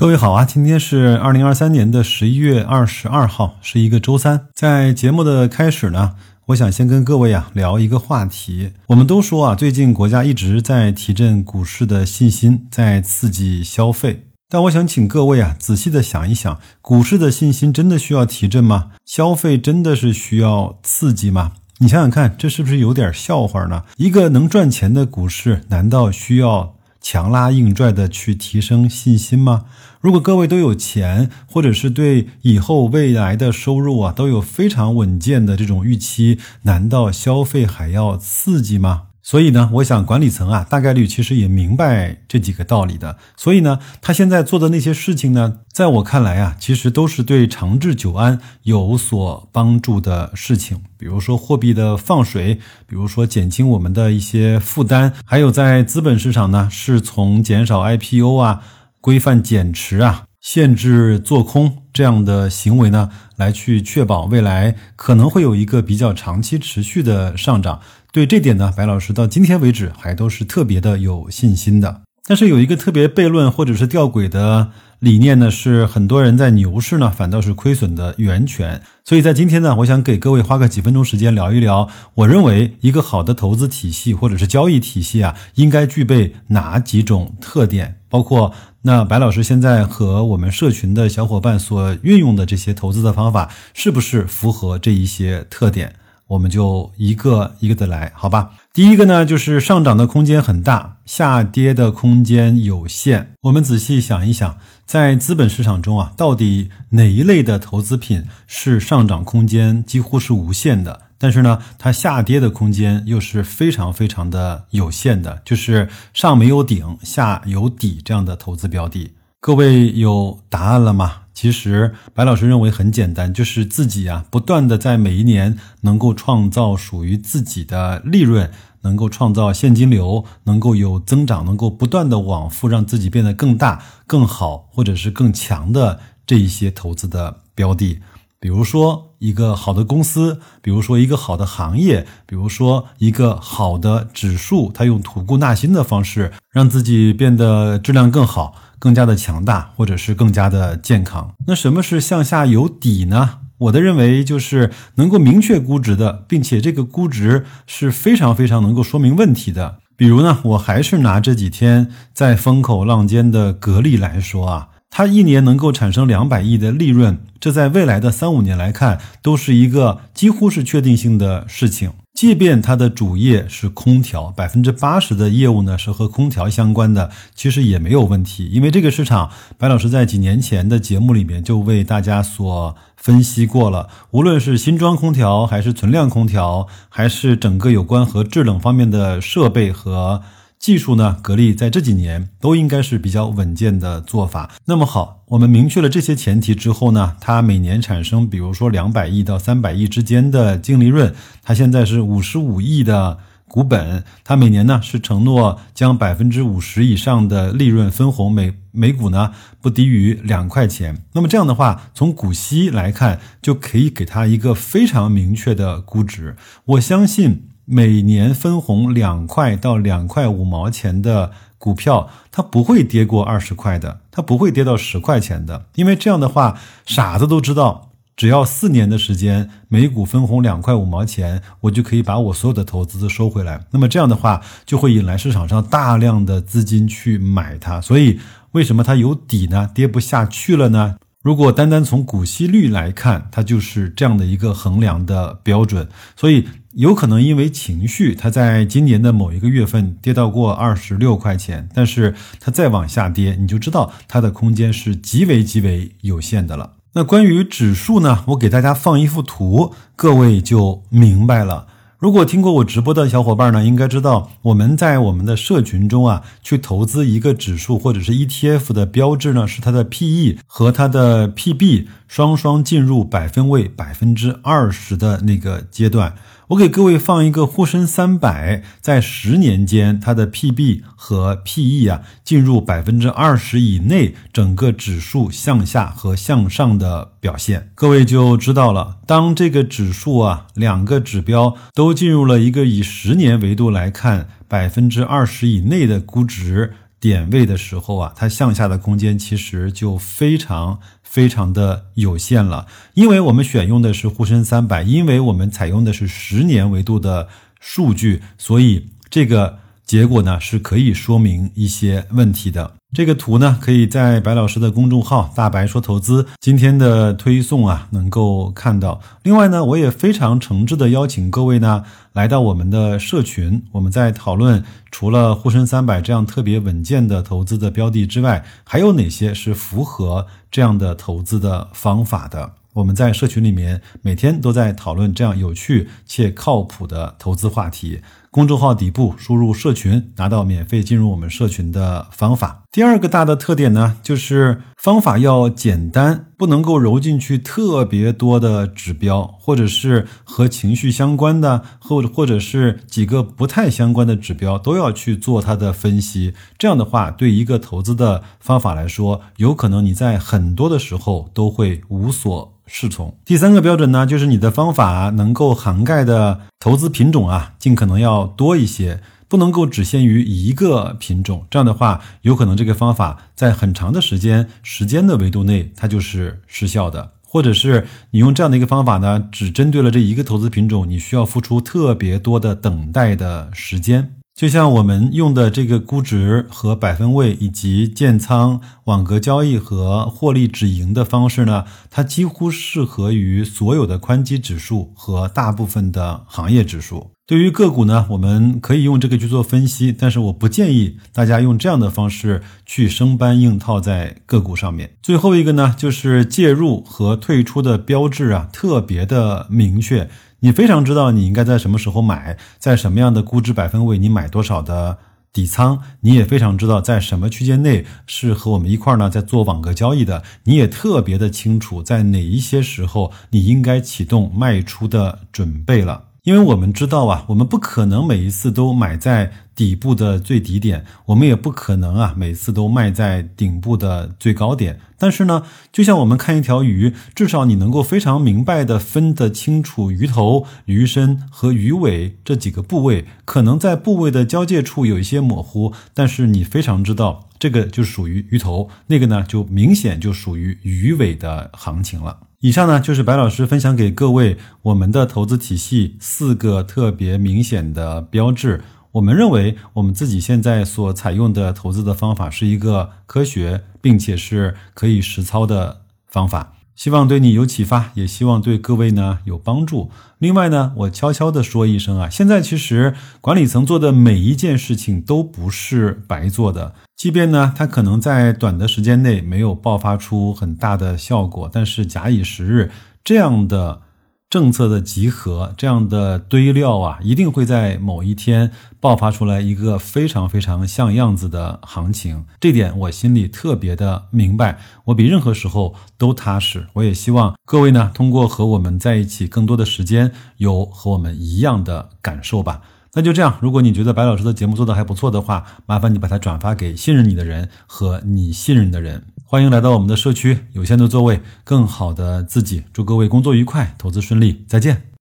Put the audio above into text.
各位好啊，今天是二零二三年的十一月二十二号，是一个周三。在节目的开始呢，我想先跟各位啊聊一个话题。我们都说啊，最近国家一直在提振股市的信心，在刺激消费。但我想请各位啊仔细的想一想，股市的信心真的需要提振吗？消费真的是需要刺激吗？你想想看，这是不是有点笑话呢？一个能赚钱的股市，难道需要？强拉硬拽的去提升信心吗？如果各位都有钱，或者是对以后未来的收入啊都有非常稳健的这种预期，难道消费还要刺激吗？所以呢，我想管理层啊，大概率其实也明白这几个道理的。所以呢，他现在做的那些事情呢，在我看来啊，其实都是对长治久安有所帮助的事情。比如说货币的放水，比如说减轻我们的一些负担，还有在资本市场呢，是从减少 IPO 啊、规范减持啊、限制做空这样的行为呢，来去确保未来可能会有一个比较长期持续的上涨。对这点呢，白老师到今天为止还都是特别的有信心的。但是有一个特别悖论或者是吊诡的理念呢，是很多人在牛市呢反倒是亏损的源泉。所以在今天呢，我想给各位花个几分钟时间聊一聊，我认为一个好的投资体系或者是交易体系啊，应该具备哪几种特点？包括那白老师现在和我们社群的小伙伴所运用的这些投资的方法，是不是符合这一些特点？我们就一个一个的来，好吧？第一个呢，就是上涨的空间很大，下跌的空间有限。我们仔细想一想，在资本市场中啊，到底哪一类的投资品是上涨空间几乎是无限的，但是呢，它下跌的空间又是非常非常的有限的，就是上没有顶，下有底这样的投资标的。各位有答案了吗？其实，白老师认为很简单，就是自己啊，不断的在每一年能够创造属于自己的利润，能够创造现金流，能够有增长，能够不断的往复，让自己变得更大、更好，或者是更强的这一些投资的标的。比如说一个好的公司，比如说一个好的行业，比如说一个好的指数，它用吐故纳新的方式，让自己变得质量更好。更加的强大，或者是更加的健康。那什么是向下有底呢？我的认为就是能够明确估值的，并且这个估值是非常非常能够说明问题的。比如呢，我还是拿这几天在风口浪尖的格力来说啊，它一年能够产生两百亿的利润，这在未来的三五年来看，都是一个几乎是确定性的事情。即便它的主业是空调，百分之八十的业务呢是和空调相关的，其实也没有问题。因为这个市场，白老师在几年前的节目里面就为大家所分析过了。无论是新装空调，还是存量空调，还是整个有关和制冷方面的设备和。技术呢？格力在这几年都应该是比较稳健的做法。那么好，我们明确了这些前提之后呢，它每年产生，比如说两百亿到三百亿之间的净利润，它现在是五十五亿的股本，它每年呢是承诺将百分之五十以上的利润分红，每每股呢不低于两块钱。那么这样的话，从股息来看，就可以给它一个非常明确的估值。我相信。每年分红两块到两块五毛钱的股票，它不会跌过二十块的，它不会跌到十块钱的，因为这样的话，傻子都知道，只要四年的时间，每股分红两块五毛钱，我就可以把我所有的投资都收回来。那么这样的话，就会引来市场上大量的资金去买它。所以，为什么它有底呢？跌不下去了呢？如果单单从股息率来看，它就是这样的一个衡量的标准，所以有可能因为情绪，它在今年的某一个月份跌到过二十六块钱，但是它再往下跌，你就知道它的空间是极为极为有限的了。那关于指数呢，我给大家放一幅图，各位就明白了。如果听过我直播的小伙伴呢，应该知道我们在我们的社群中啊，去投资一个指数或者是 ETF 的标志呢，是它的 PE 和它的 PB 双双进入百分位百分之二十的那个阶段。我给各位放一个沪深三百，在十年间它的 PB 和 PE 啊进入百分之二十以内，整个指数向下和向上的表现，各位就知道了。当这个指数啊两个指标都进入了一个以十年维度来看百分之二十以内的估值。点位的时候啊，它向下的空间其实就非常非常的有限了。因为我们选用的是沪深三百，因为我们采用的是十年维度的数据，所以这个结果呢是可以说明一些问题的。这个图呢，可以在白老师的公众号“大白说投资”今天的推送啊，能够看到。另外呢，我也非常诚挚的邀请各位呢，来到我们的社群。我们在讨论除了沪深三百这样特别稳健的投资的标的之外，还有哪些是符合这样的投资的方法的。我们在社群里面每天都在讨论这样有趣且靠谱的投资话题。公众号底部输入“社群”，拿到免费进入我们社群的方法。第二个大的特点呢，就是方法要简单，不能够揉进去特别多的指标，或者是和情绪相关的，或者或者是几个不太相关的指标都要去做它的分析。这样的话，对一个投资的方法来说，有可能你在很多的时候都会无所。适从。第三个标准呢，就是你的方法能够涵盖的投资品种啊，尽可能要多一些，不能够只限于一个品种。这样的话，有可能这个方法在很长的时间时间的维度内，它就是失效的。或者是你用这样的一个方法呢，只针对了这一个投资品种，你需要付出特别多的等待的时间。就像我们用的这个估值和百分位，以及建仓、网格交易和获利止盈的方式呢，它几乎适合于所有的宽基指数和大部分的行业指数。对于个股呢，我们可以用这个去做分析，但是我不建议大家用这样的方式去生搬硬套在个股上面。最后一个呢，就是介入和退出的标志啊，特别的明确。你非常知道你应该在什么时候买，在什么样的估值百分位你买多少的底仓，你也非常知道在什么区间内是和我们一块儿呢在做网格交易的，你也特别的清楚在哪一些时候你应该启动卖出的准备了。因为我们知道啊，我们不可能每一次都买在底部的最低点，我们也不可能啊每次都卖在顶部的最高点。但是呢，就像我们看一条鱼，至少你能够非常明白的分得清楚鱼头、鱼身和鱼尾这几个部位，可能在部位的交界处有一些模糊，但是你非常知道这个就属于鱼头，那个呢就明显就属于鱼尾的行情了。以上呢就是白老师分享给各位我们的投资体系四个特别明显的标志。我们认为我们自己现在所采用的投资的方法是一个科学并且是可以实操的方法。希望对你有启发，也希望对各位呢有帮助。另外呢，我悄悄的说一声啊，现在其实管理层做的每一件事情都不是白做的，即便呢，它可能在短的时间内没有爆发出很大的效果，但是假以时日，这样的。政策的集合，这样的堆料啊，一定会在某一天爆发出来一个非常非常像样子的行情。这点我心里特别的明白，我比任何时候都踏实。我也希望各位呢，通过和我们在一起更多的时间，有和我们一样的感受吧。那就这样，如果你觉得白老师的节目做的还不错的话，麻烦你把它转发给信任你的人和你信任的人。欢迎来到我们的社区，有限的座位，更好的自己。祝各位工作愉快，投资顺利，再见。